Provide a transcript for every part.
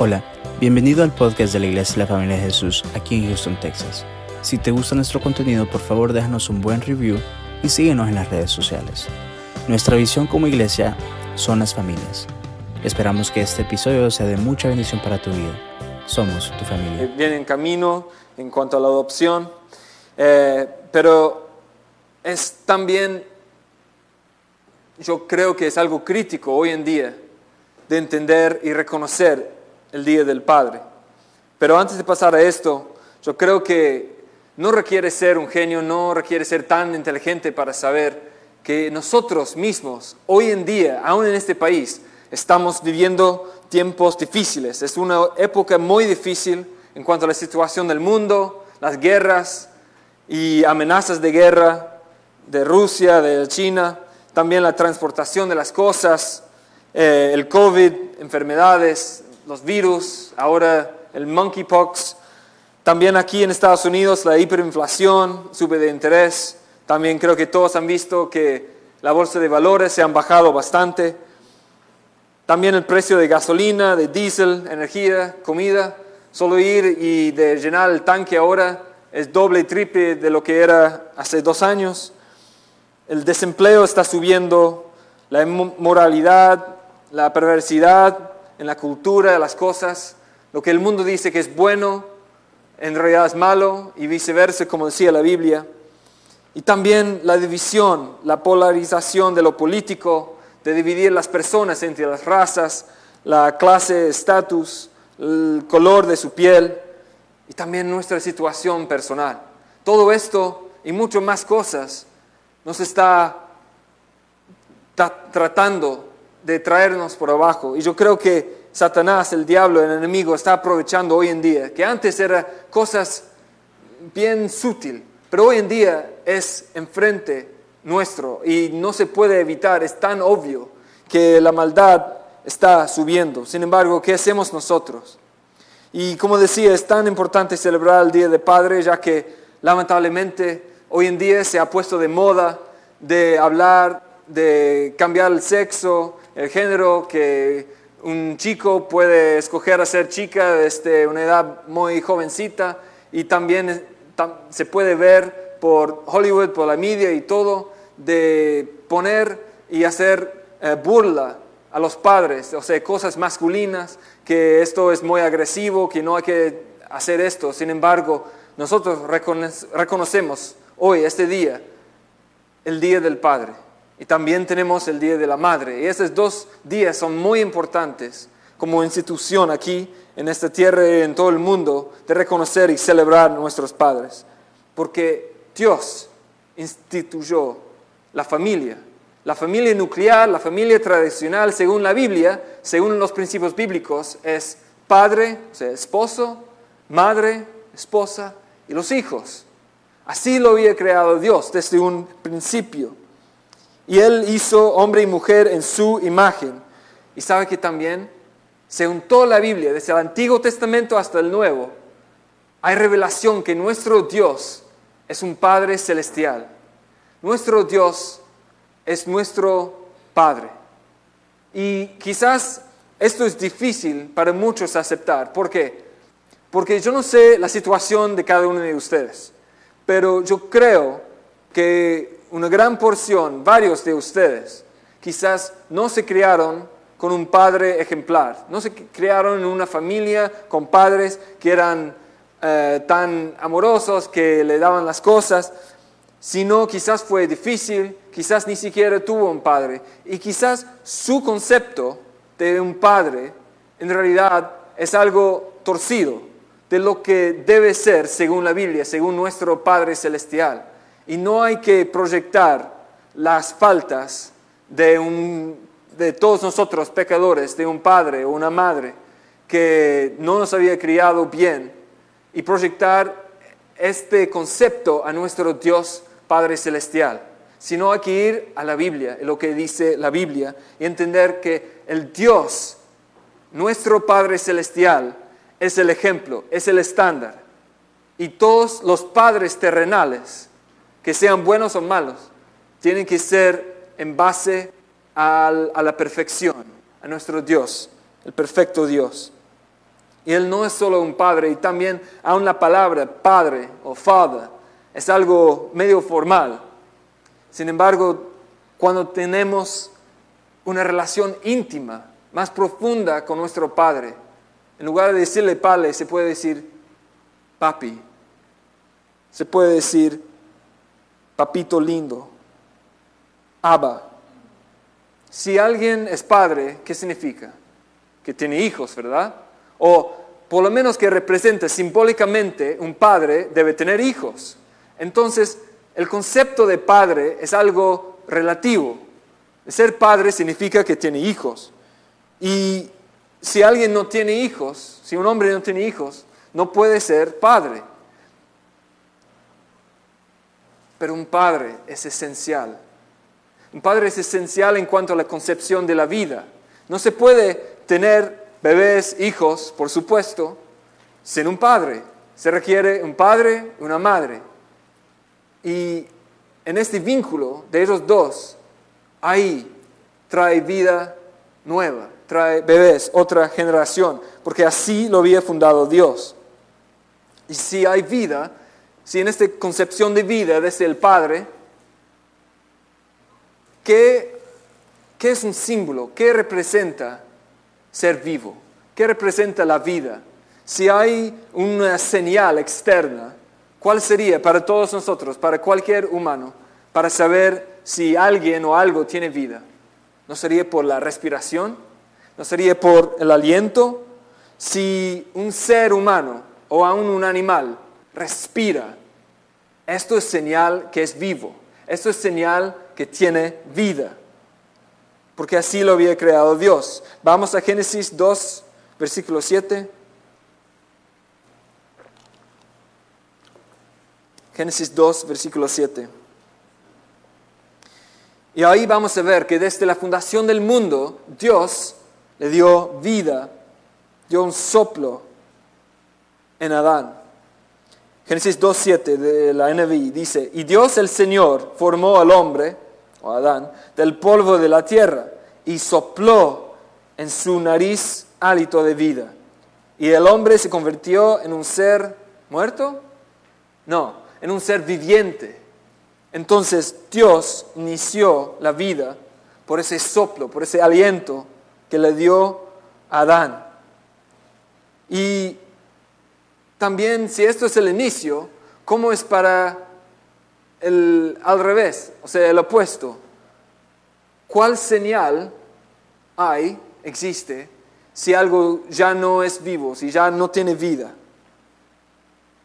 Hola, bienvenido al podcast de la Iglesia de la Familia de Jesús aquí en Houston, Texas. Si te gusta nuestro contenido, por favor déjanos un buen review y síguenos en las redes sociales. Nuestra visión como iglesia son las familias. Esperamos que este episodio sea de mucha bendición para tu vida. Somos tu familia. Viene en camino en cuanto a la adopción, eh, pero es también, yo creo que es algo crítico hoy en día de entender y reconocer el Día del Padre. Pero antes de pasar a esto, yo creo que no requiere ser un genio, no requiere ser tan inteligente para saber que nosotros mismos, hoy en día, aún en este país, estamos viviendo tiempos difíciles. Es una época muy difícil en cuanto a la situación del mundo, las guerras y amenazas de guerra de Rusia, de China, también la transportación de las cosas, eh, el COVID, enfermedades, los virus, ahora el monkeypox. También aquí en Estados Unidos la hiperinflación, sube de interés. También creo que todos han visto que la bolsa de valores se han bajado bastante. También el precio de gasolina, de diésel, energía, comida. Solo ir y de llenar el tanque ahora es doble y triple de lo que era hace dos años. El desempleo está subiendo, la inmoralidad, la perversidad, en la cultura, de las cosas. Lo que el mundo dice que es bueno, en realidad es malo y viceversa, como decía la Biblia. Y también la división, la polarización de lo político, de dividir las personas entre las razas, la clase, estatus, el color de su piel y también nuestra situación personal. Todo esto y mucho más cosas nos está tratando de traernos por abajo. Y yo creo que Satanás, el diablo, el enemigo, está aprovechando hoy en día, que antes era cosas bien sutil, pero hoy en día es enfrente nuestro y no se puede evitar, es tan obvio que la maldad está subiendo. Sin embargo, ¿qué hacemos nosotros? Y como decía, es tan importante celebrar el Día de Padre, ya que lamentablemente hoy en día se ha puesto de moda de hablar de cambiar el sexo, el género, que un chico puede escoger a ser chica desde una edad muy jovencita y también se puede ver por Hollywood, por la media y todo, de poner y hacer eh, burla a los padres, o sea, cosas masculinas, que esto es muy agresivo, que no hay que hacer esto. Sin embargo, nosotros reconocemos hoy, este día, el Día del Padre y también tenemos el Día de la Madre. Y esos dos días son muy importantes como institución aquí en esta tierra y en todo el mundo de reconocer y celebrar a nuestros padres. Porque Dios instituyó la familia. La familia nuclear, la familia tradicional, según la Biblia, según los principios bíblicos, es padre, esposo, madre, esposa y los hijos. Así lo había creado Dios desde un principio. Y Él hizo hombre y mujer en su imagen. Y sabe que también, según toda la Biblia, desde el Antiguo Testamento hasta el Nuevo, hay revelación que nuestro Dios es un Padre celestial. Nuestro Dios es nuestro Padre. Y quizás esto es difícil para muchos aceptar. ¿Por qué? Porque yo no sé la situación de cada uno de ustedes, pero yo creo que una gran porción, varios de ustedes, quizás no se criaron con un padre ejemplar, no se criaron en una familia con padres que eran eh, tan amorosos, que le daban las cosas, sino quizás fue difícil, quizás ni siquiera tuvo un padre, y quizás su concepto de un padre en realidad es algo torcido de lo que debe ser según la Biblia, según nuestro Padre Celestial. Y no hay que proyectar las faltas de, de todos nosotros pecadores, de un padre o una madre que no nos había criado bien y proyectar este concepto a nuestro Dios Padre Celestial, sino hay que ir a la Biblia, lo que dice la Biblia, y entender que el Dios, nuestro Padre Celestial, es el ejemplo, es el estándar. Y todos los padres terrenales que sean buenos o malos, tienen que ser en base a la perfección, a nuestro Dios, el perfecto Dios. Y Él no es solo un padre, y también aún la palabra padre o father es algo medio formal. Sin embargo, cuando tenemos una relación íntima, más profunda con nuestro padre, en lugar de decirle padre, se puede decir papi. Se puede decir papito lindo, Abba. Si alguien es padre, ¿qué significa? Que tiene hijos, ¿verdad? O por lo menos que representa simbólicamente un padre debe tener hijos. Entonces, el concepto de padre es algo relativo. Ser padre significa que tiene hijos. Y si alguien no tiene hijos, si un hombre no tiene hijos, no puede ser padre. Pero un padre es esencial. Un padre es esencial en cuanto a la concepción de la vida. No se puede tener bebés, hijos, por supuesto, sin un padre. Se requiere un padre una madre. Y en este vínculo de ellos dos, ahí trae vida nueva, trae bebés, otra generación, porque así lo había fundado Dios. Y si hay vida, si en esta concepción de vida desde el Padre, ¿qué, qué es un símbolo? ¿Qué representa ser vivo? ¿Qué representa la vida? Si hay una señal externa, ¿cuál sería para todos nosotros, para cualquier humano, para saber si alguien o algo tiene vida? ¿No sería por la respiración? ¿No sería por el aliento? Si un ser humano o aún un animal respira, esto es señal que es vivo, esto es señal que tiene vida, porque así lo había creado Dios. Vamos a Génesis 2, versículo 7. Génesis 2, versículo 7. Y ahí vamos a ver que desde la fundación del mundo, Dios le dio vida, dio un soplo en Adán. Génesis 2.7 de la NBI dice, y Dios el Señor formó al hombre, o Adán, del polvo de la tierra y sopló en su nariz hálito de vida. Y el hombre se convirtió en un ser muerto? No, en un ser viviente. Entonces Dios inició la vida por ese soplo, por ese aliento que le dio a Adán. Y también si esto es el inicio, ¿cómo es para el al revés, o sea, el opuesto? ¿Cuál señal hay, existe, si algo ya no es vivo, si ya no tiene vida?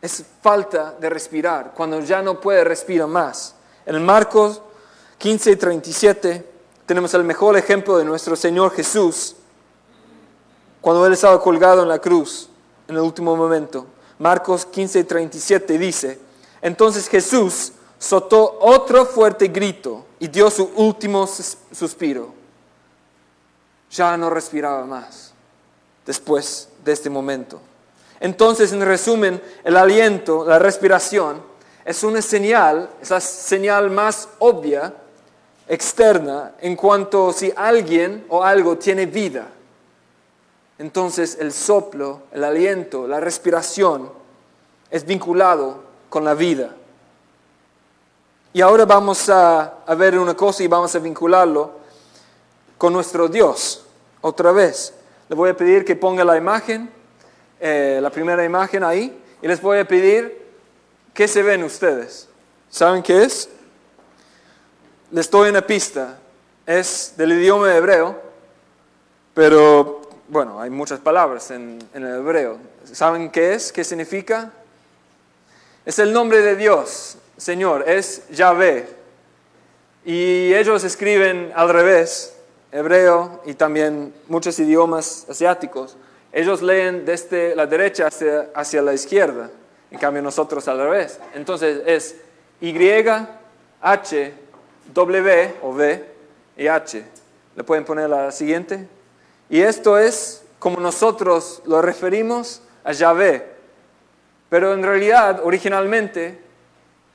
Es falta de respirar, cuando ya no puede respirar más. En Marcos 15 y 37 tenemos el mejor ejemplo de nuestro Señor Jesús cuando Él estaba colgado en la cruz en el último momento. Marcos 15, 37 dice, entonces Jesús soltó otro fuerte grito y dio su último suspiro. Ya no respiraba más después de este momento. Entonces, en resumen, el aliento, la respiración, es una señal, es la señal más obvia, externa, en cuanto si alguien o algo tiene vida entonces el soplo, el aliento, la respiración es vinculado con la vida. Y ahora vamos a, ver una cosa y vamos a vincularlo con nuestro Dios otra vez. Le voy a pedir que ponga la imagen, eh, la primera imagen ahí, y les voy a pedir qué se ven ustedes. ¿Saben qué es? Les doy una pista. Es del idioma hebreo, pero bueno, hay muchas palabras en, el hebreo. ¿Saben qué es? ¿Qué significa? Es el nombre de Dios, Señor, es Yahvé. Y ellos escriben al revés, hebreo y también muchos idiomas asiáticos. Ellos leen desde la derecha hacia, la izquierda, en cambio nosotros al revés. Entonces es Y, H, W o V y H. ¿Le pueden poner la siguiente? Y esto es como nosotros lo referimos a Yahvé. Pero en realidad, originalmente,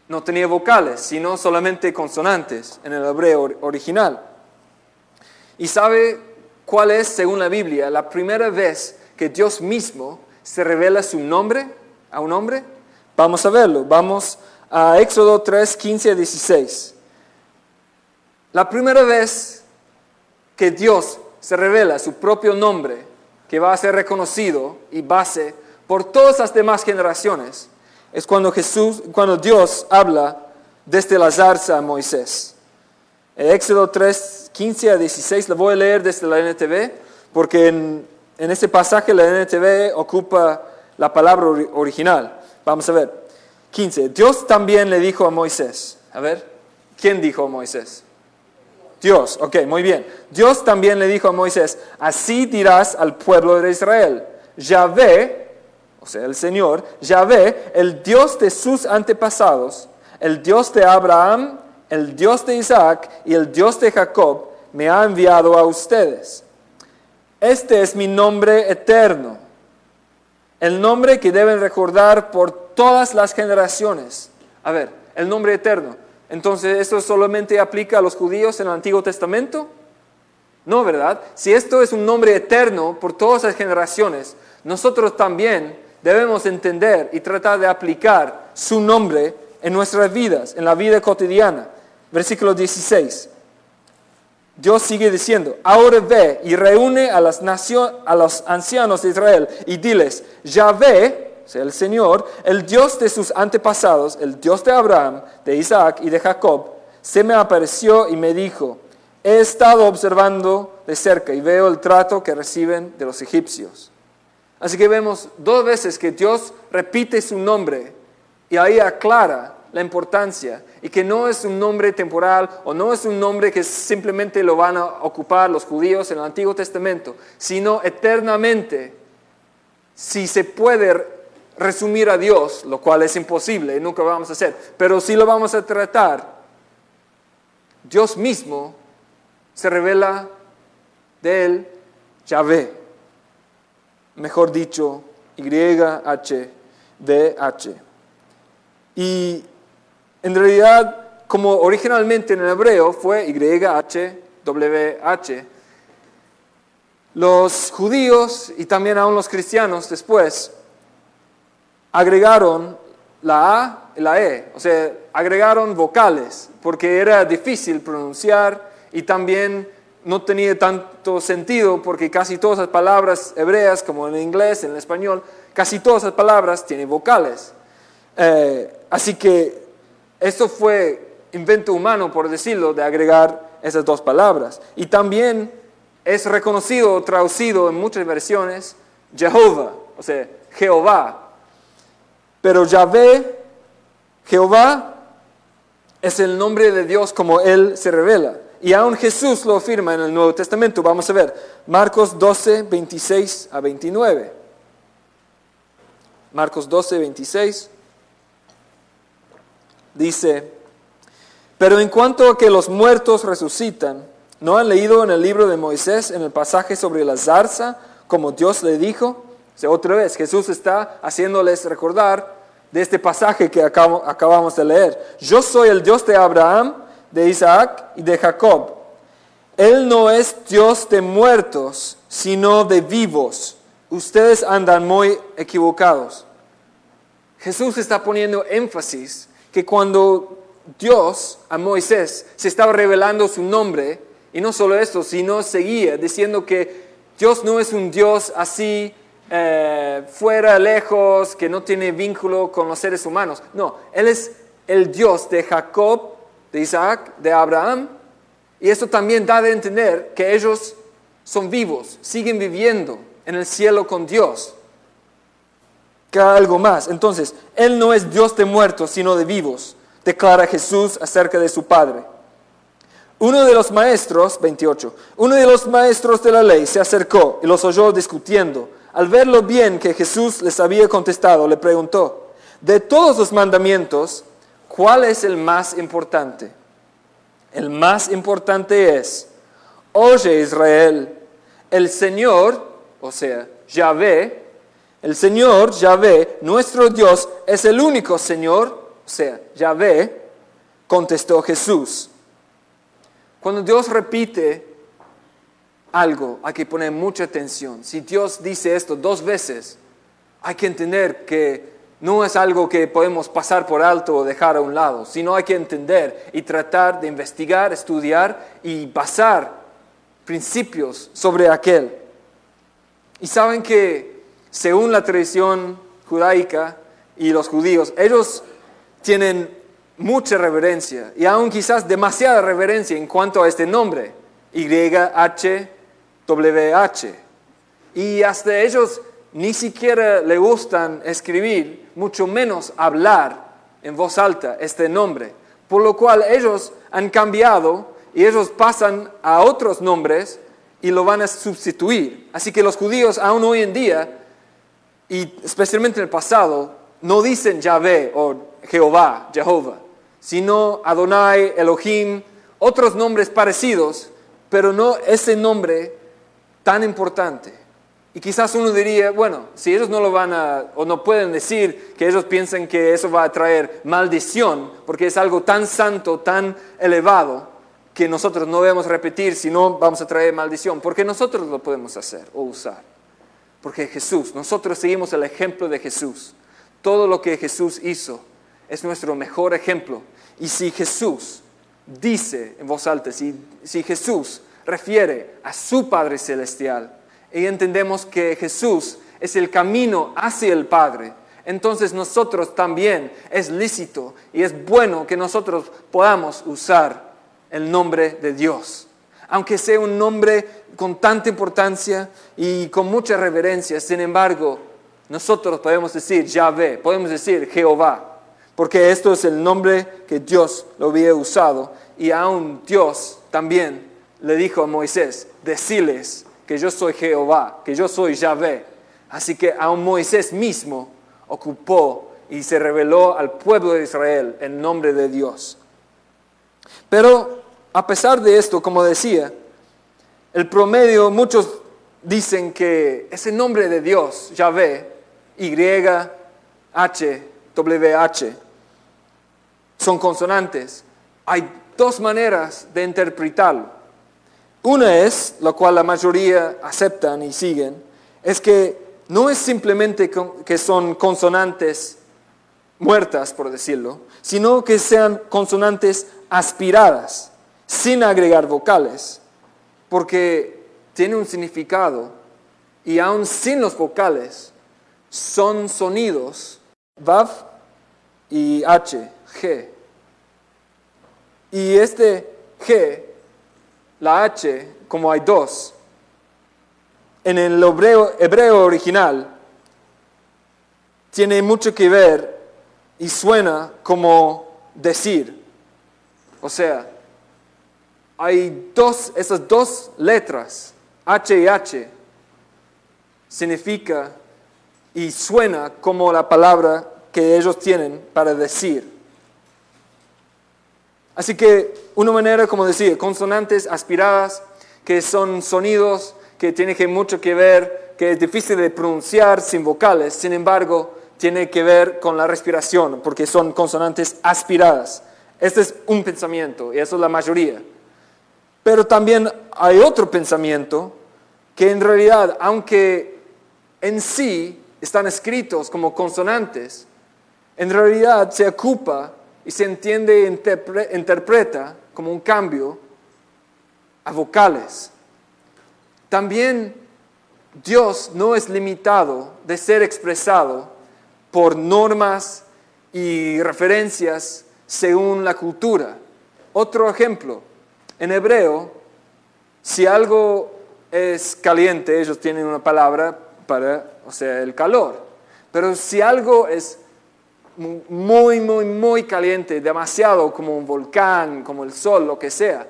no tenía vocales, sino solamente consonantes en el hebreo original. ¿Y sabe cuál es, según la Biblia, la primera vez que Dios mismo se revela su nombre a un hombre? Vamos a verlo. Vamos a Éxodo 3, 15 a 16. La primera vez que Dios se revela su propio nombre, que va a ser reconocido y base por todas las demás generaciones, es cuando Jesús, cuando Dios habla desde la zarza a Moisés. En Éxodo 3, 15 a 16, lo voy a leer desde la NTV, porque en, en este pasaje la NTV ocupa la palabra original. Vamos a ver. 15. Dios también le dijo a Moisés. A ver, ¿quién dijo a Moisés? Dios, ok, muy bien. Dios también le dijo a Moisés, así dirás al pueblo de Israel, Yahvé, o sea, el Señor, Yahvé, el Dios de sus antepasados, el Dios de Abraham, el Dios de Isaac y el Dios de Jacob, me ha enviado a ustedes. Este es mi nombre eterno, el nombre que deben recordar por todas las generaciones. A ver, el nombre eterno. Entonces, ¿esto solamente aplica a los judíos en el Antiguo Testamento? No, ¿verdad? Si esto es un nombre eterno por todas las generaciones, nosotros también debemos entender y tratar de aplicar su nombre en nuestras vidas, en la vida cotidiana. Versículo 16. Dios sigue diciendo, ahora ve y reúne a, las a los ancianos de Israel y diles, ya ve, sea, el Señor, el Dios de sus antepasados, el Dios de Abraham, de Isaac y de Jacob, se me apareció y me dijo, he estado observando de cerca y veo el trato que reciben de los egipcios. Así que vemos dos veces que Dios repite su nombre y ahí aclara la importancia y que no es un nombre temporal o no es un nombre que simplemente lo van a ocupar los judíos en el Antiguo Testamento, sino eternamente. Si se puede resumir a Dios, lo cual es imposible y nunca vamos a hacer, pero si lo vamos a tratar, Dios mismo se revela de él Yahvé, mejor dicho, YHVH. Y en realidad, como originalmente en el hebreo fue YHWH, los judíos y también aún los cristianos después agregaron la A y la E, o sea, agregaron vocales, porque era difícil pronunciar y también no tenía tanto sentido porque casi todas las palabras hebreas, como en inglés, en español, casi todas las palabras tienen vocales. Eh, así que esto fue invento humano, por decirlo, de agregar esas dos palabras. Y también es reconocido, traducido en muchas versiones, Jehová, o sea, Jehová. Pero Yahvé, Jehová, es el nombre de Dios como Él se revela. Y aún Jesús lo afirma en el Nuevo Testamento. Vamos a ver, Marcos 12, 26 a 29. Marcos 12, 26 dice, pero en cuanto a que los muertos resucitan, ¿no han leído en el libro de Moisés, en el pasaje sobre la zarza, como Dios le dijo? O otra vez, Jesús está haciéndoles recordar de este pasaje que acabamos de leer. Yo soy el Dios de Abraham, de Isaac y de Jacob. Él no es Dios de muertos, sino de vivos. Ustedes andan muy equivocados. Jesús está poniendo énfasis que cuando Dios a Moisés se estaba revelando su nombre, y no solo esto, sino seguía diciendo que Dios no es un Dios así eh, fuera, lejos, que no tiene vínculo con los seres humanos. No, Él es el Dios de Jacob, de Isaac, de Abraham. Y esto también da de entender que ellos son vivos, siguen viviendo en el cielo con Dios que algo más. Entonces, Él no es Dios de muertos, sino de vivos, declara Jesús acerca de su Padre. Uno de los maestros, 28, uno de los maestros de la ley se acercó y los oyó discutiendo. Al ver lo bien que Jesús les había contestado, le preguntó, de todos los mandamientos, ¿cuál es el más importante? El más importante es, oye Israel, el Señor, o sea, Yahvé, el Señor, Yahvé, nuestro Dios, es el único Señor, o sea, Yahvé, contestó Jesús. Cuando Dios repite algo, hay que poner mucha atención. Si Dios dice esto dos veces, hay que entender que no es algo que podemos pasar por alto o dejar a un lado, sino hay que entender y tratar de investigar, estudiar y basar principios sobre aquel. Y saben que según la tradición judaica y los judíos, ellos tienen mucha reverencia y aún quizás demasiada reverencia en cuanto a este nombre, YHWH. Y hasta ellos ni siquiera le gustan escribir, mucho menos hablar en voz alta este nombre. Por lo cual ellos han cambiado y ellos pasan a otros nombres y lo van a sustituir. Así que los judíos aún hoy en día, y especialmente en el pasado, no dicen Yahvé o Jehová, Jehová, sino Adonai, Elohim, otros nombres parecidos, pero no ese nombre tan importante. Y quizás uno diría, bueno, si ellos no lo van a, o no pueden decir que ellos piensan que eso va a traer maldición, porque es algo tan santo, tan elevado, que nosotros no debemos repetir, si no vamos a traer maldición, porque nosotros lo podemos hacer o usar. Porque Jesús, nosotros seguimos el ejemplo de Jesús. Todo lo que Jesús hizo es nuestro mejor ejemplo. Y si Jesús dice en voz alta, si, si Jesús refiere a su Padre Celestial, y entendemos que Jesús es el camino hacia el Padre, entonces nosotros también es lícito y es bueno que nosotros podamos usar el nombre de Dios. Aunque sea un nombre con tanta importancia y con mucha reverencia, sin embargo, nosotros podemos decir Yahvé, podemos decir Jehová, porque esto es el nombre que Dios lo había usado y aún Dios también le dijo a Moisés, deciles que yo soy Jehová, que yo soy Yahvé. Así que aún Moisés mismo ocupó y se reveló al pueblo de Israel en nombre de Dios. Pero a pesar de esto, como decía, el promedio, muchos dicen que ese nombre de Dios, Yahvé, Y, H, W, H, son consonantes. Hay dos maneras de interpretarlo. Una es, la cual la mayoría aceptan y siguen, es que no es simplemente que son consonantes muertas, por decirlo, sino que sean consonantes aspiradas, sin agregar vocales, porque tiene un significado y aún sin los vocales son sonidos Vav y H, G. Y este G, la H, como hay dos, en el hebreo, original, tiene mucho que ver y suena como decir. O sea, hay dos, esas dos letras, H y H, significa y suena como la palabra que ellos tienen para decir. Así que una manera como decir, consonantes aspiradas, que son sonidos que tienen que mucho que ver, que es difícil de pronunciar sin vocales, sin embargo, tiene que ver con la respiración, porque son consonantes aspiradas. Este es un pensamiento, y eso es la mayoría. Pero también hay otro pensamiento que en realidad, aunque en sí están escritos como consonantes, en realidad se ocupa y se entiende e interpreta como un cambio a vocales. También Dios no es limitado de ser expresado por normas y referencias según la cultura. Otro ejemplo, en hebreo, si algo es caliente, ellos tienen una palabra para, o sea, el calor. Pero si algo es muy, muy, muy caliente, demasiado como un volcán, como el sol, lo que sea,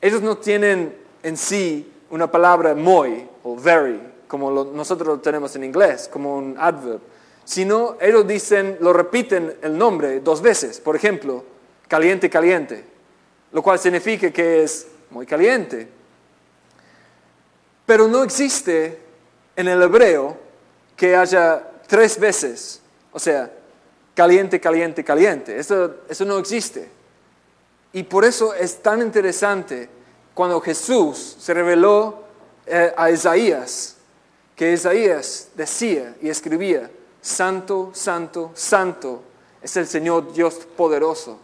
ellos no tienen en sí una palabra muy o very, como nosotros lo tenemos en inglés, como un adverb, sino ellos dicen, lo repiten el nombre dos veces. Por ejemplo, caliente, caliente lo cual significa que es muy caliente. Pero no existe en el hebreo que haya tres veces, o sea, caliente, caliente, caliente. Eso, eso no existe. Y por eso es tan interesante cuando Jesús se reveló eh, a Isaías, que Isaías decía y escribía, Santo, Santo, Santo es el Señor Dios poderoso.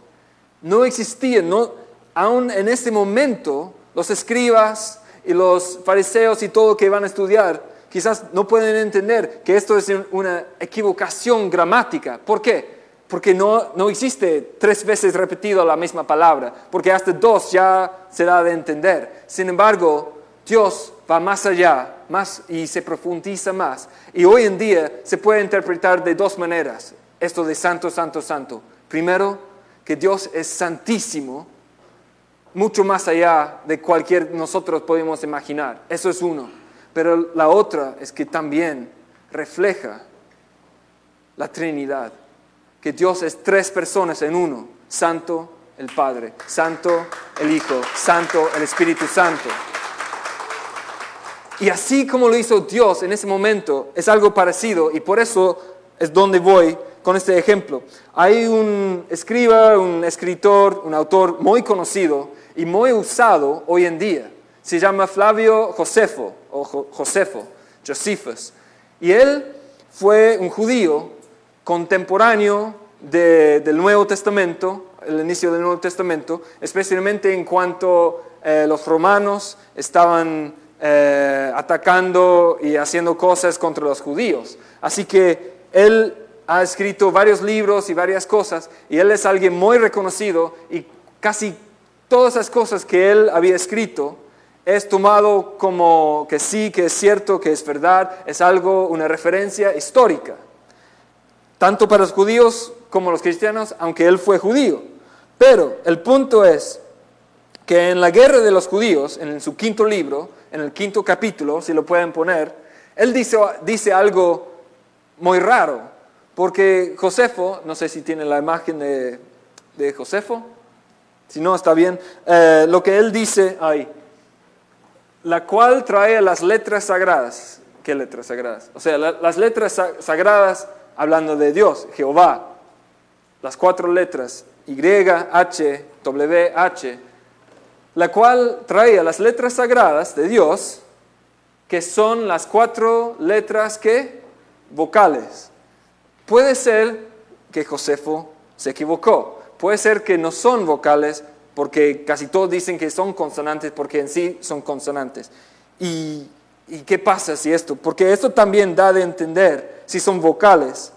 No existía, no, aún en este momento, los escribas y los fariseos y todo que van a estudiar, quizás no pueden entender que esto es una equivocación gramática. ¿Por qué? Porque no, no existe tres veces repetido la misma palabra, porque hasta dos ya se da de entender. Sin embargo, Dios va más allá más y se profundiza más. Y hoy en día se puede interpretar de dos maneras esto de santo, santo, santo. Primero, que Dios es santísimo, mucho más allá de cualquier nosotros podemos imaginar. Eso es uno. Pero la otra es que también refleja la Trinidad, que Dios es tres personas en uno, santo el Padre, santo el Hijo, santo el Espíritu Santo. Y así como lo hizo Dios en ese momento, es algo parecido y por eso es donde voy con este ejemplo. Hay un escriba, un escritor, un autor muy conocido y muy usado hoy en día. Se llama Flavio Josefo o Josefo, Josephus. Y él fue un judío contemporáneo del Nuevo Testamento, el inicio del Nuevo Testamento, especialmente en cuanto eh, los romanos estaban eh, atacando y haciendo cosas contra los judíos. Así que él ha escrito varios libros y varias cosas y él es alguien muy reconocido y casi todas esas cosas que él había escrito es tomado como que sí, que es cierto, que es verdad, es algo, una referencia histórica, tanto para los judíos como los cristianos, aunque él fue judío. Pero el punto es que en la guerra de los judíos, en su quinto libro, en el quinto capítulo, si lo pueden poner, él dice, algo muy raro, porque Josefo, no sé si tiene la imagen de, de Josefo, si no está bien, eh, lo que él dice ahí, la cual trae las letras sagradas. ¿Qué letras sagradas? O sea, las letras sagradas hablando de Dios, Jehová, las cuatro letras, Y, H, W, H, la cual traía las letras sagradas de Dios, que son las cuatro letras que vocales. Puede ser que Josefo se equivocó, puede ser que no son vocales, porque casi todos dicen que son consonantes, porque en sí son consonantes. ¿Y, ¿Y qué pasa si esto? Porque esto también da de entender, si son vocales,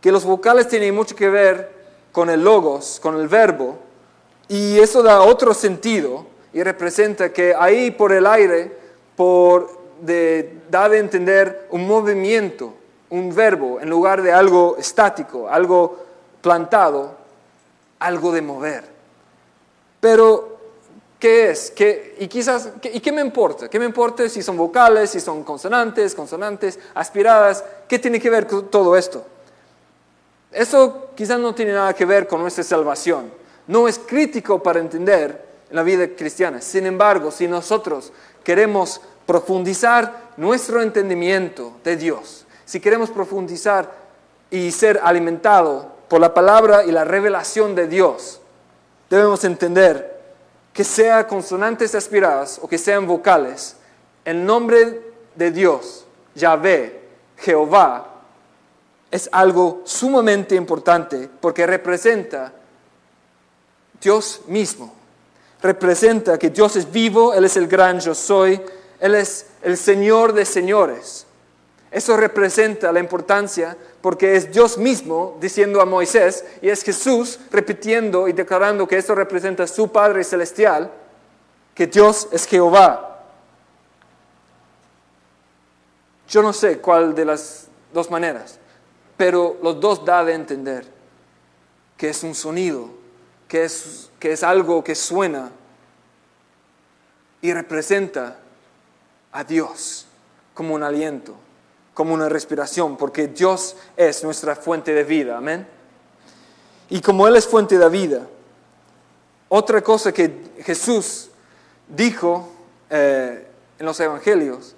que los vocales tienen mucho que ver con el logos, con el verbo, y eso da otro sentido y representa que ahí por el aire, por de, da de entender un movimiento, un verbo, en lugar de algo estático, algo plantado, algo de mover. Pero, ¿qué es? ¿Qué, y quizás, ¿y qué me importa? ¿Qué me importa si son vocales, si son consonantes, consonantes, aspiradas? ¿Qué tiene que ver con todo esto? Eso quizás no tiene nada que ver con nuestra salvación. No es crítico para entender la vida cristiana. Sin embargo, si nosotros queremos profundizar nuestro entendimiento de Dios, si queremos profundizar y ser alimentados por la palabra y la revelación de Dios, debemos entender que sea consonantes aspiradas o que sean vocales, el nombre de Dios, Yahvé, Jehová, es algo sumamente importante porque representa Dios mismo representa que Dios es vivo, Él es el gran yo soy, Él es el Señor de señores. Eso representa la importancia porque es Dios mismo diciendo a Moisés y es Jesús repitiendo y declarando que esto representa a su Padre celestial, que Dios es Jehová. Yo no sé cuál de las dos maneras, pero los dos da de entender que es un sonido, que es, que es algo que suena y representa a Dios como un aliento, como una respiración, porque Dios es nuestra fuente de vida, amén. Y como Él es fuente de vida, otra cosa que Jesús dijo eh, en los evangelios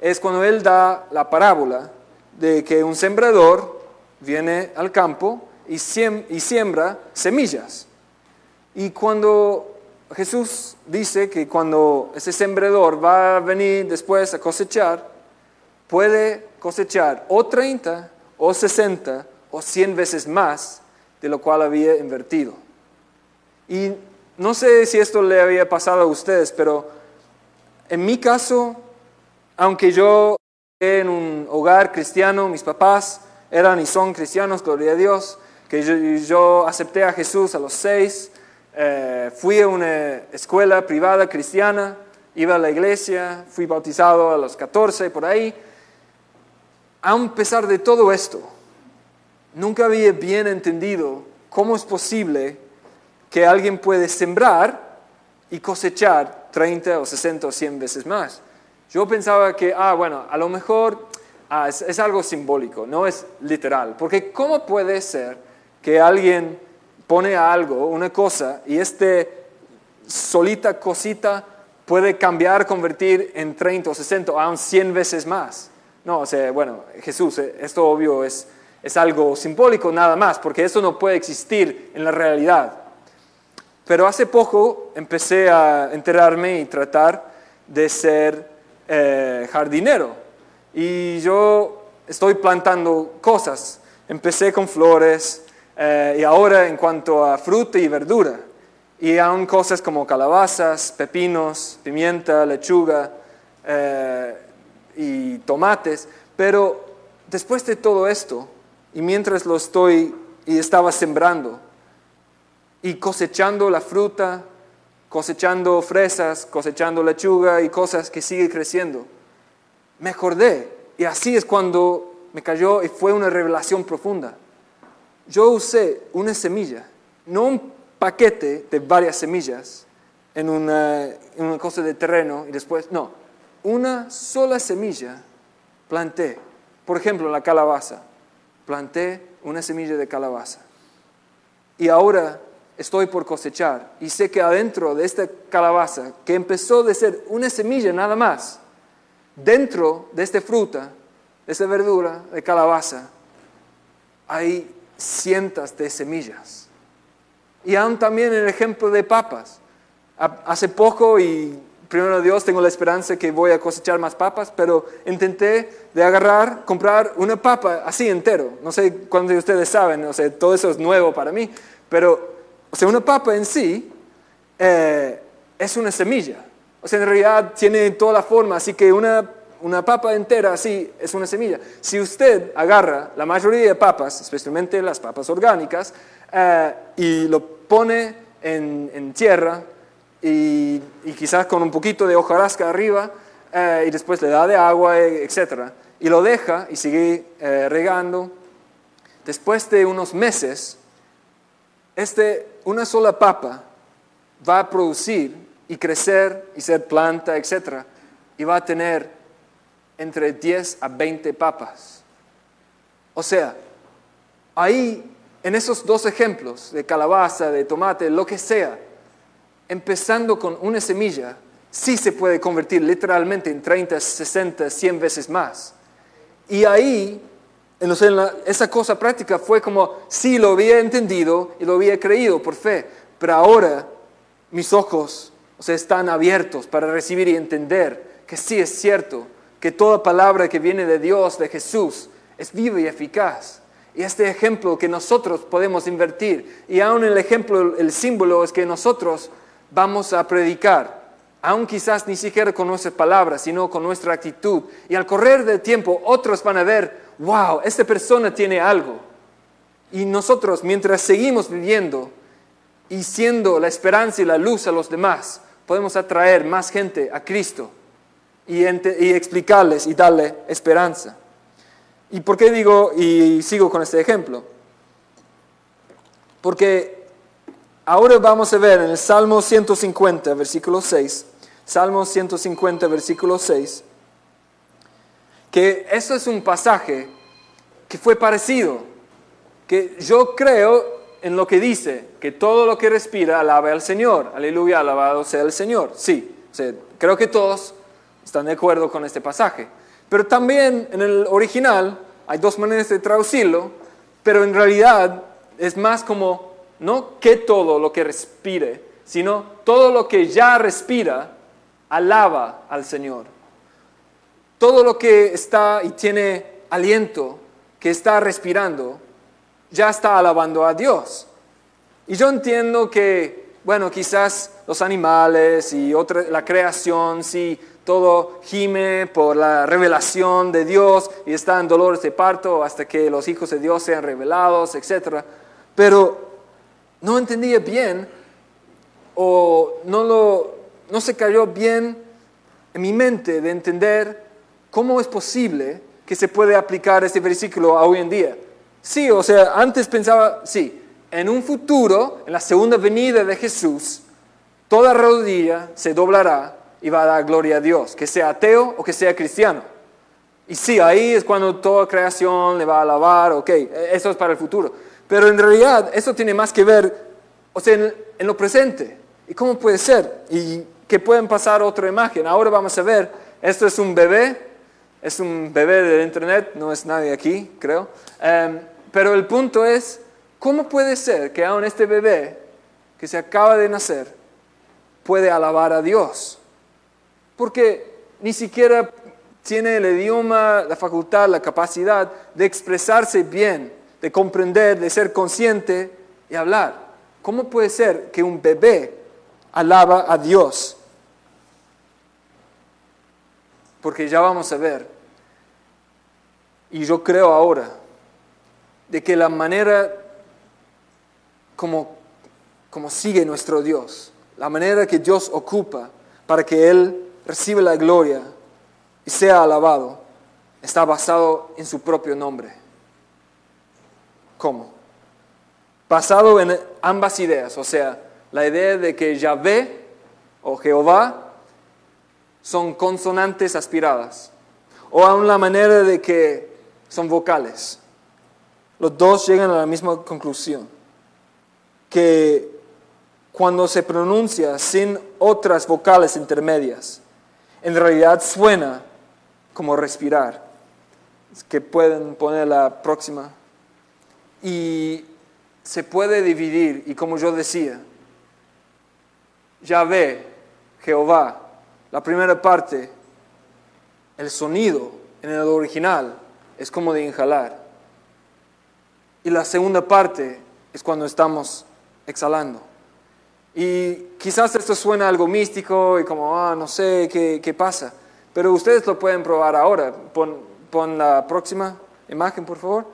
es cuando Él da la parábola de que un sembrador viene al campo y siembra semillas. Y cuando Jesús dice que cuando ese sembrador va a venir después a cosechar, puede cosechar o 30 o 60 o 100 veces más de lo cual había invertido. Y no sé si esto le había pasado a ustedes, pero en mi caso, aunque yo en un hogar cristiano, mis papás eran y son cristianos, gloria a Dios, que yo, acepté a Jesús a los seis, eh, fui a una escuela privada cristiana, iba a la iglesia, fui bautizado a los 14 por ahí. A pesar de todo esto, nunca había bien entendido cómo es posible que alguien puede sembrar y cosechar 30 o 60 o 100 veces más. Yo pensaba que, ah, bueno, a lo mejor ah, es, algo simbólico, no es literal. Porque ¿cómo puede ser que alguien pone algo, una cosa, y este solita cosita puede cambiar, convertir en 30 o 60 o aún 100 veces más? No, o sea, bueno, Jesús, eh, esto obvio es, es algo simbólico nada más, porque eso no puede existir en la realidad. Pero hace poco empecé a enterarme y tratar de ser eh, jardinero y yo estoy plantando cosas. Empecé con flores eh, y ahora en cuanto a fruta y verdura. Y aún cosas como calabazas, pepinos, pimienta, lechuga eh, y tomates. Pero después de todo esto, y mientras lo estoy y estaba sembrando y cosechando la fruta, cosechando fresas, cosechando lechuga y cosas que sigue creciendo. Me acordé y así es cuando me cayó y fue una revelación profunda. Yo usé una semilla, no un paquete de varias semillas en una, en una cosa de terreno y después, no, una sola semilla planté. Por ejemplo, la calabaza. Planté una semilla de calabaza. Y ahora estoy por cosechar. Y sé que adentro de esta calabaza, que empezó de ser una semilla nada más, dentro de esta fruta, de esta verdura, de calabaza, hay cientos de semillas. Y aún también el ejemplo de papas. Hace poco, y primero Dios, tengo la esperanza que voy a cosechar más papas, pero intenté de agarrar, comprar una papa así entero. No sé cuántos de ustedes saben, no sé, todo eso es nuevo para mí, pero o sea, una papa en sí eh, es una semilla. O sea, en realidad tiene toda la forma, así que una, una papa entera así es una semilla. Si usted agarra la mayoría de papas, especialmente las papas orgánicas, eh, y lo pone en, en tierra y, y, quizás con un poquito de hojarasca arriba, eh, y después le da de agua, etc., y lo deja y sigue regando, después de unos meses, este, una sola papa va a producir y crecer y ser planta, etc. Y va a tener entre 10 a 20 papas. O sea, ahí, en esos dos ejemplos, de calabaza, de tomate, lo que sea, empezando con una semilla, sí se puede convertir literalmente en 30, 60, 100 veces más. Y ahí entonces, esa cosa práctica fue como, sí, lo había entendido y lo había creído por fe, pero ahora mis ojos están abiertos para recibir y entender que sí es cierto, que toda palabra que viene de Dios, de Jesús, es viva y eficaz. Y este ejemplo que nosotros podemos invertir, y aún el ejemplo, el símbolo es que nosotros vamos a predicar, aún quizás ni siquiera con nuestras palabras, sino con nuestra actitud. Y al correr del tiempo, otros van a ver wow, esta persona tiene algo. Y nosotros, mientras seguimos viviendo y siendo la esperanza y la luz a los demás, podemos atraer más gente a Cristo y, explicarles y darle esperanza. ¿Y por qué digo y sigo con este ejemplo? Porque ahora vamos a ver en el Salmo 150, versículo 6, Salmo 150, versículo 6, que eso es un pasaje que fue parecido, que yo creo en lo que dice, que todo lo que respira alabe al Señor, aleluya, alabado sea el Señor. Sí, creo que todos están de acuerdo con este pasaje. Pero también en el original hay dos maneras de traducirlo, pero en realidad es más como no que todo lo que respire, sino todo lo que ya respira alaba al Señor. todo lo que está y tiene aliento, que está respirando, ya está alabando a Dios. Y yo entiendo que, bueno, quizás los animales y otra, la creación, sí, todo gime por la revelación de Dios y está en dolores de parto hasta que los hijos de Dios sean revelados, etc. Pero no entendía bien o no, lo, no se cayó bien en mi mente de entender cómo es posible que se puede aplicar este versículo a hoy en día. Sí, o sea, antes pensaba, sí, en un futuro, en la segunda venida de Jesús, toda rodilla se doblará y va a dar gloria a Dios, que sea ateo o que sea cristiano. Y sí, ahí es cuando toda creación le va a alabar, ok, eso es para el futuro. Pero en realidad eso tiene más que ver, o sea, en, en lo presente. ¿Y cómo puede ser? Y que pueden pasar otra imagen. Ahora vamos a ver, esto es un bebé, es un bebé del internet, no es nadie aquí, creo. Em, pero el punto es, ¿cómo puede ser que aún este bebé que se acaba de nacer puede alabar a Dios? porque ni siquiera tiene el idioma, la facultad, la capacidad de expresarse bien, de comprender, de ser consciente y hablar. ¿Cómo puede ser que un bebé alaba a Dios? Porque ya vamos a ver, y yo creo ahora, de que la manera como, como sigue nuestro Dios, la manera que Dios ocupa para que Él recibe la gloria y sea alabado, está basado en su propio nombre. ¿Cómo? Basado en ambas ideas, o sea, la idea de que Yahvé o Jehová son consonantes aspiradas, o aún la manera de que son vocales. Los dos llegan a la misma conclusión, que cuando se pronuncia sin otras vocales intermedias, en realidad suena como respirar. que pueden poner la próxima. Y se puede dividir, y como yo decía, Yahvé, Jehová, la primera parte, el sonido en el original es como de inhalar. Y la segunda parte es cuando estamos exhalando. Y quizás esto suena algo místico y como, ah, no sé qué, pasa, pero ustedes lo pueden probar ahora. Pon, pon la próxima imagen, por favor.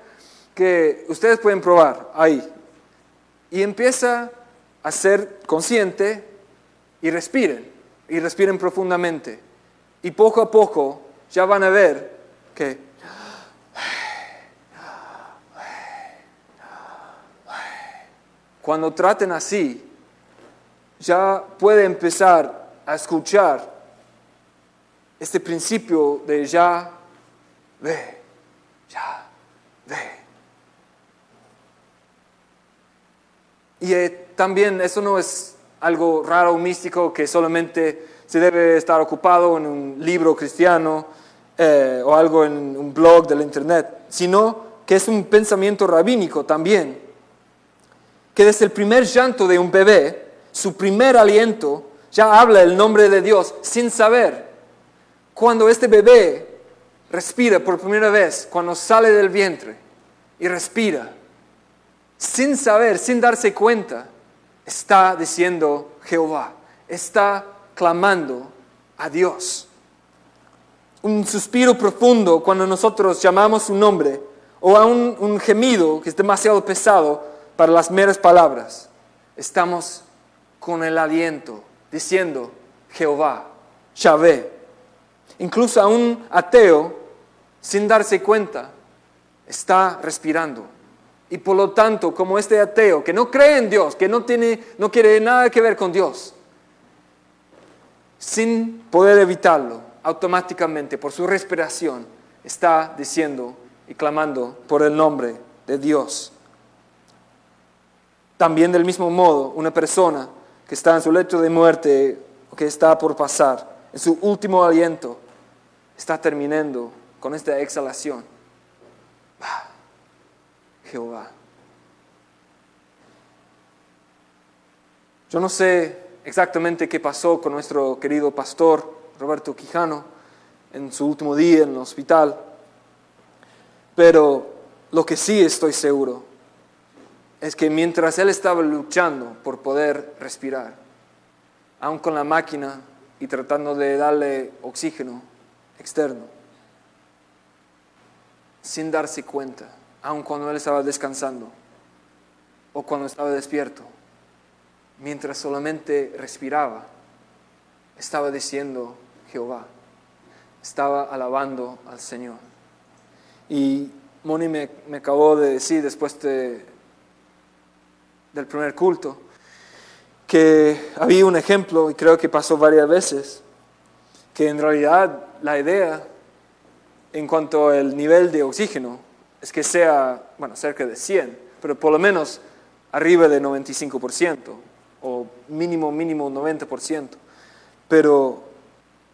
Que ustedes pueden probar ahí. Y empieza a ser consciente y respiren. Y respiren profundamente. Y poco a poco ya van a ver que cuando traten así, ya puede empezar a escuchar este principio de ya ve, ya Y eh, también eso no es algo raro o místico que solamente se debe estar ocupado en un libro cristiano eh, o algo en un blog del internet, sino que es un pensamiento rabínico también, que desde el primer llanto de un bebé, su primer aliento, ya habla el nombre de Dios sin saber. Cuando este bebé respira por primera vez, cuando sale del vientre y respira, sin saber, sin darse cuenta, está diciendo Jehová, está clamando a Dios. Un suspiro profundo cuando nosotros llamamos su nombre o a un, gemido que es demasiado pesado para las meras palabras. Estamos con el aliento, diciendo Jehová, Yahvé. Incluso a un ateo, sin darse cuenta, está respirando. Y por lo tanto, como este ateo que no cree en Dios, que no, tiene, no quiere nada que ver con Dios, sin poder evitarlo, automáticamente por su respiración, está diciendo y clamando por el nombre de Dios. También del mismo modo, una persona que está en su lecho de muerte o que está por pasar, en su último aliento, está terminando con esta exhalación. Jehová. Yo no sé exactamente qué pasó con nuestro querido pastor Roberto Quijano, en su último día en el hospital. Pero lo que sí estoy seguro es que mientras él estaba luchando por poder respirar, aún con la máquina y tratando de darle oxígeno externo, sin darse cuenta, aun cuando él estaba descansando o cuando estaba despierto, mientras solamente respiraba, estaba diciendo Jehová, estaba alabando al Señor. Y Moni me, acabó de decir después de, del primer culto que había un ejemplo, y creo que pasó varias veces, que en realidad la idea en cuanto al nivel de oxígeno es que sea, bueno, cerca de 100, pero por lo menos arriba de 95%, o mínimo, mínimo 90%. Pero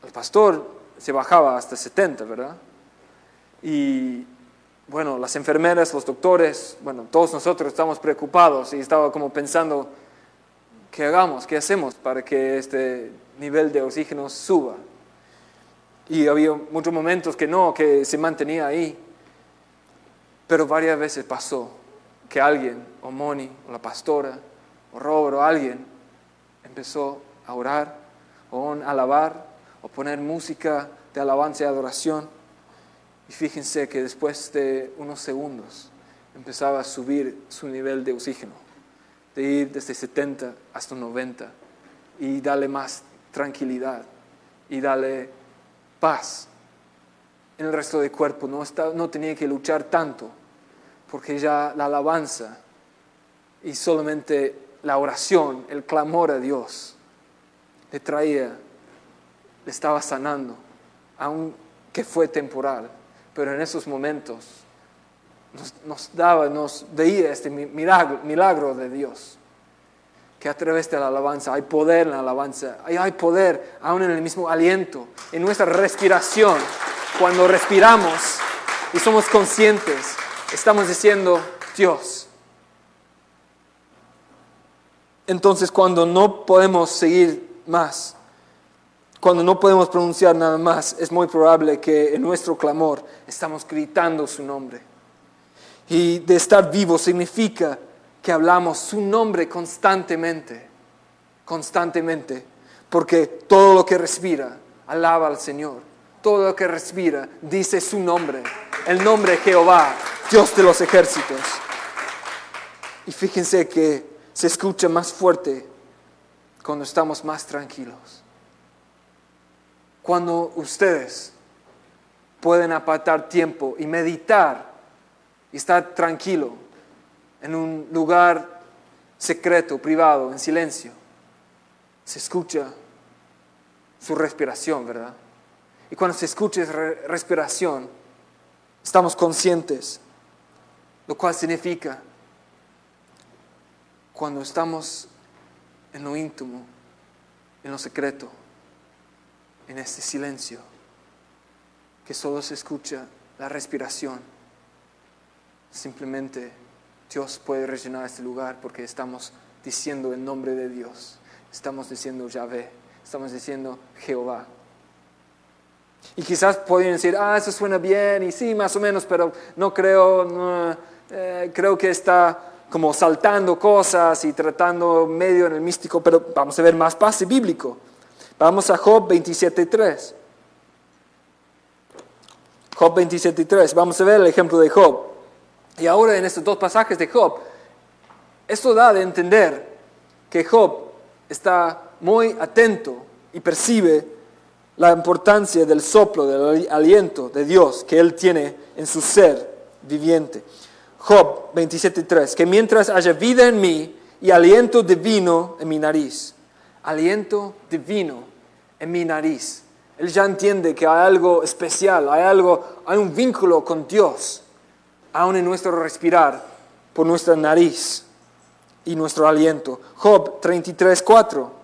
el pastor se bajaba hasta 70, ¿verdad? Y bueno, las enfermeras, los doctores, bueno, todos nosotros estamos preocupados y estaba como pensando, ¿qué hagamos? ¿Qué hacemos para que este nivel de oxígeno suba? Y había muchos momentos que no, que se mantenía ahí. Pero varias veces pasó que alguien, o Moni, o la pastora, o Robert, o alguien, empezó a orar, o a alabar, o poner música de alabanza y adoración. Y fíjense que después de unos segundos empezaba a subir su nivel de oxígeno, de ir desde 70 hasta 90 y darle más tranquilidad y darle paz en el resto del cuerpo, no, no tenía que luchar tanto, porque ya la alabanza y solamente la oración, el clamor a Dios, le traía, le estaba sanando, aunque fue temporal, pero en esos momentos nos, daba, nos veía este milagro, milagro de Dios que a través de la alabanza hay poder en la alabanza, hay, hay poder aún en el mismo aliento, en nuestra respiración. Cuando respiramos y somos conscientes, estamos diciendo Dios. Entonces cuando no podemos seguir más, cuando no podemos pronunciar nada más, es muy probable que en nuestro clamor estamos gritando su nombre. Y de estar vivo significa que hablamos su nombre constantemente, constantemente, porque todo lo que respira alaba al Señor, todo lo que respira dice su nombre, el nombre de Jehová, Dios de los ejércitos. Y fíjense que se escucha más fuerte cuando estamos más tranquilos. Cuando ustedes pueden apartar tiempo y meditar y estar tranquilo en un lugar secreto, privado, en silencio, se escucha su respiración, ¿verdad? Y cuando se escucha esa respiración, estamos conscientes, lo cual significa cuando estamos en lo íntimo, en lo secreto, en este silencio, que solo se escucha la respiración, simplemente Dios puede rellenar este lugar porque estamos diciendo el nombre de Dios. Estamos diciendo Yahvé. Estamos diciendo Jehová. Y quizás podrían decir, ah, eso suena bien, y sí, más o menos, pero no creo, eh, creo que está como saltando cosas y tratando medio en el místico, pero vamos a ver más pase bíblico. Vamos a Job 27.3. Job 27.3, vamos a ver el ejemplo de Job. Y ahora en estos dos pasajes de Job, esto da de entender que Job está muy atento y percibe la importancia del soplo, del aliento de Dios que él tiene en su ser viviente. Job 27.3, que mientras haya vida en mí y aliento divino en mi nariz, aliento divino en mi nariz. Él ya entiende que hay algo especial, hay algo, hay un vínculo con Dios aún en nuestro respirar, por nuestra nariz y nuestro aliento. Job 33.4.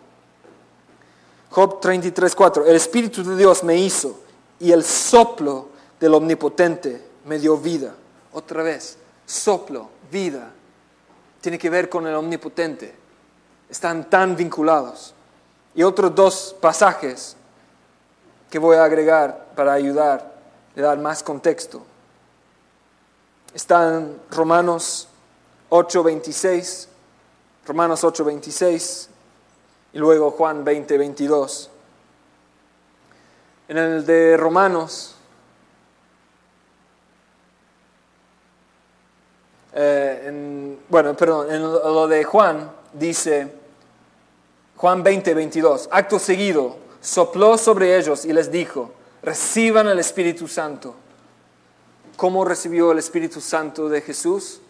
Job 33.4. El Espíritu de Dios me hizo y el soplo del Omnipotente me dio vida. Otra vez, soplo, vida. Tiene que ver con el Omnipotente. Están tan vinculados. Y otros dos pasajes que voy a agregar para ayudar, de dar más contexto. Está en Romanos 8:26, Romanos 8:26 y luego Juan 20:22. En el de Romanos, eh, bueno, perdón, en lo de Juan dice, Juan 20:22, acto seguido, sopló sobre ellos y les dijo, reciban el Espíritu Santo. ¿Cómo recibió el Espíritu Santo de Jesús?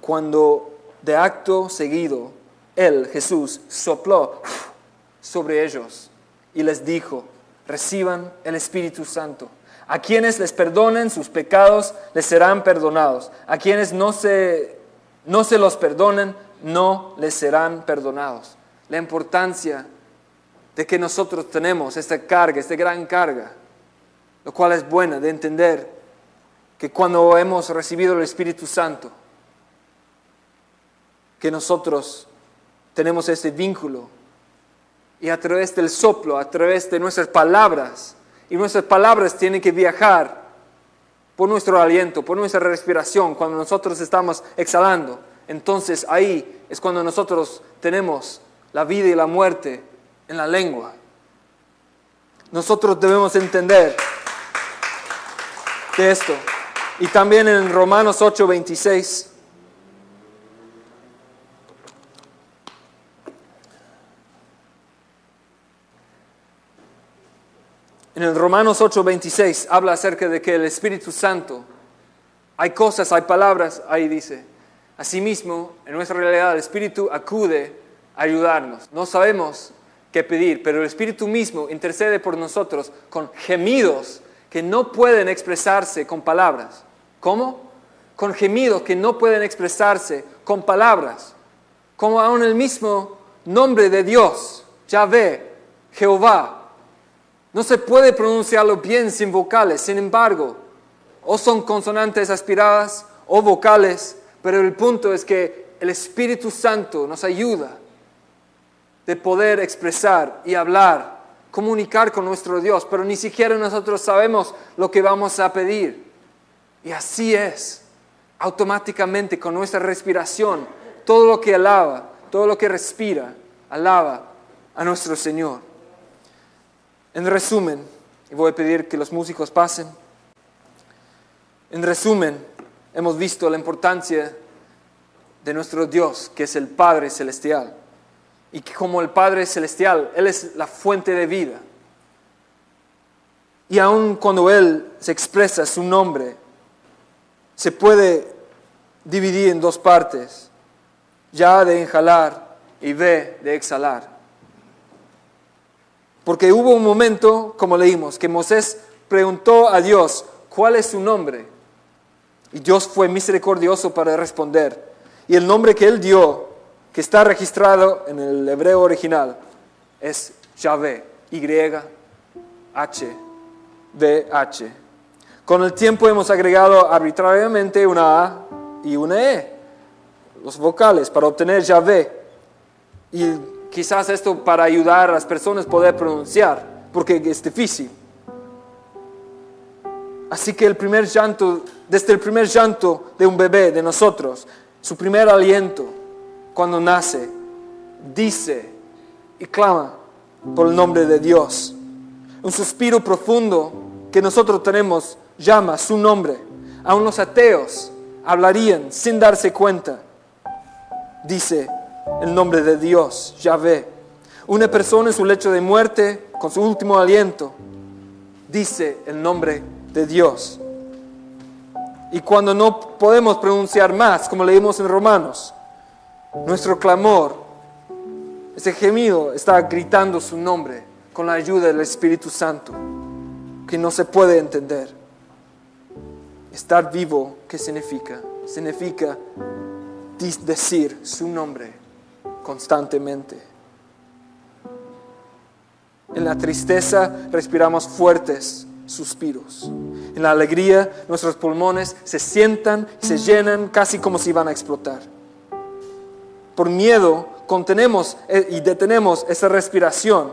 Cuando de acto seguido, Él, Jesús, sopló sobre ellos y les dijo, reciban el Espíritu Santo. A quienes les perdonen sus pecados, les serán perdonados. A quienes no se, no se los perdonen, no les serán perdonados. La importancia de que nosotros tenemos esta carga, esta gran carga, lo cual es buena de entender que cuando hemos recibido el Espíritu Santo, que nosotros tenemos ese vínculo y a través del soplo, a través de nuestras palabras, y nuestras palabras tienen que viajar por nuestro aliento, por nuestra respiración, cuando nosotros estamos exhalando. Entonces ahí es cuando nosotros tenemos la vida y la muerte en la lengua. Nosotros debemos entender de esto. Y también en Romanos 8, 26. En el Romanos 8, 26 habla acerca de que el Espíritu Santo, hay cosas, hay palabras, ahí dice. Asimismo, en nuestra realidad el Espíritu acude a ayudarnos. No sabemos qué pedir, pero el Espíritu mismo intercede por nosotros con gemidos que no pueden expresarse con palabras. ¿Cómo? Con gemidos que no pueden expresarse con palabras. Como aún el mismo nombre de Dios, Yahvé, Jehová, no se puede pronunciarlo bien sin vocales, sin embargo, o son consonantes aspiradas o vocales, pero el punto es que el Espíritu Santo nos ayuda de poder expresar y hablar, comunicar con nuestro Dios, pero ni siquiera nosotros sabemos lo que vamos a pedir. Y así es, automáticamente con nuestra respiración, todo lo que alaba, todo lo que respira, alaba a nuestro Señor. En resumen, y voy a pedir que los músicos pasen, en resumen, hemos visto la importancia de nuestro Dios, que es el Padre Celestial y que como el Padre Celestial, Él es la fuente de vida. Y aun cuando Él se expresa su nombre, se puede dividir en dos partes, ya de inhalar y ve de exhalar. Porque hubo un momento, como leímos, que Moisés preguntó a Dios, ¿cuál es su nombre? Y Dios fue misericordioso para responder. Y el nombre que él dio que está registrado en el hebreo original es Yahvé, Y-H, B-H. Con el tiempo hemos agregado arbitrariamente una A y una E, los vocales, para obtener Yahvé. Y quizás esto para ayudar a las personas a poder pronunciar, porque es difícil. Así que el primer llanto, desde el primer llanto de un bebé, de nosotros, su primer aliento, cuando nace, dice y clama por el nombre de Dios. Un suspiro profundo que nosotros tenemos llama su nombre. Aún los ateos hablarían sin darse cuenta. Dice el nombre de Dios, Yahvé. Una persona en su lecho de muerte, con su último aliento, dice el nombre de Dios. Y cuando no podemos pronunciar más, como leímos en Romanos, nuestro clamor, ese gemido está gritando su nombre con la ayuda del Espíritu Santo, que no se puede entender. Estar vivo, ¿qué significa? Significa decir su nombre constantemente. En la tristeza respiramos fuertes suspiros. En la alegría nuestros pulmones se sientan, se llenan casi como si van a explotar por miedo contenemos eh, y detenemos esa respiración.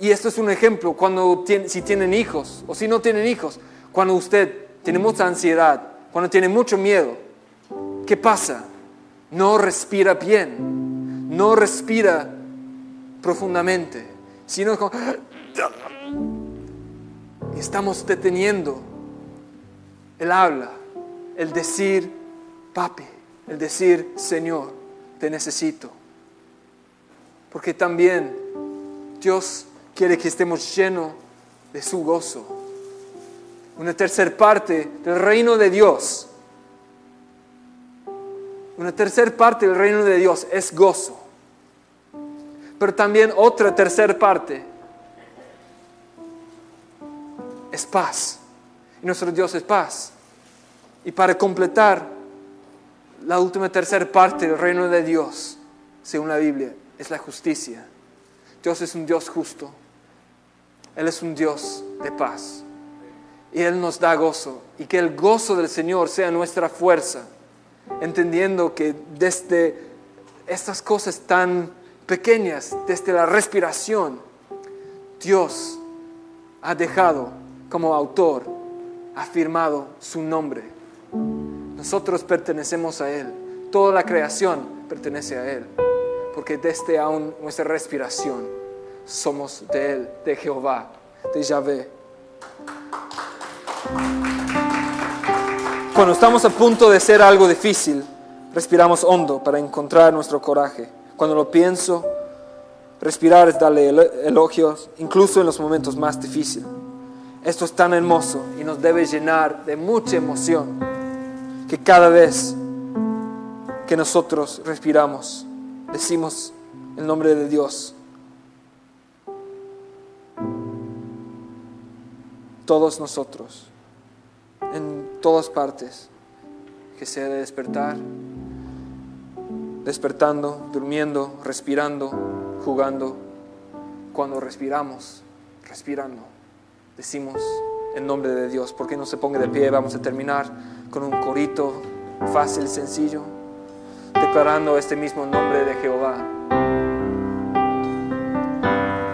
Y esto es un ejemplo cuando si tienen hijos o si no tienen hijos. Cuando usted tiene mucha ansiedad, cuando tiene mucho miedo, ¿qué pasa? No respira bien, no respira profundamente, sino como... Estamos deteniendo el habla, el decir, papi, el decir, Señor, te necesito. Porque también Dios quiere que estemos llenos de su gozo. Una tercera parte del reino de Dios. Una tercera parte del reino de Dios es gozo. Pero también otra tercera parte es paz. Y nuestro Dios es paz. Y para completar la última tercera parte del reino de Dios, según la Biblia, es la justicia. Dios es un Dios justo. Él es un Dios de paz. Y Él nos da gozo. Y que el gozo del Señor sea nuestra fuerza. Entendiendo que desde estas cosas tan pequeñas, desde la respiración, Dios ha dejado como autor, ha firmado su nombre. Nosotros pertenecemos a Él. Toda la creación pertenece a Él porque desde aún nuestra respiración somos de Él, de Jehová, de Yahvé. Cuando estamos a punto de ser algo difícil, respiramos hondo para encontrar nuestro coraje. Cuando lo pienso, respirar es darle elogios, incluso en los momentos más difíciles. Esto es tan hermoso y nos debe llenar de mucha emoción que cada vez que nosotros respiramos, decimos el nombre de Dios. Todos nosotros, en todas partes, que sea de despertar, despertando, durmiendo, respirando, jugando, cuando respiramos, respirando, decimos el nombre de Dios. ¿Por qué no se ponga de pie? Vamos a terminar con un corito fácil, sencillo declarando este mismo nombre de Jehová.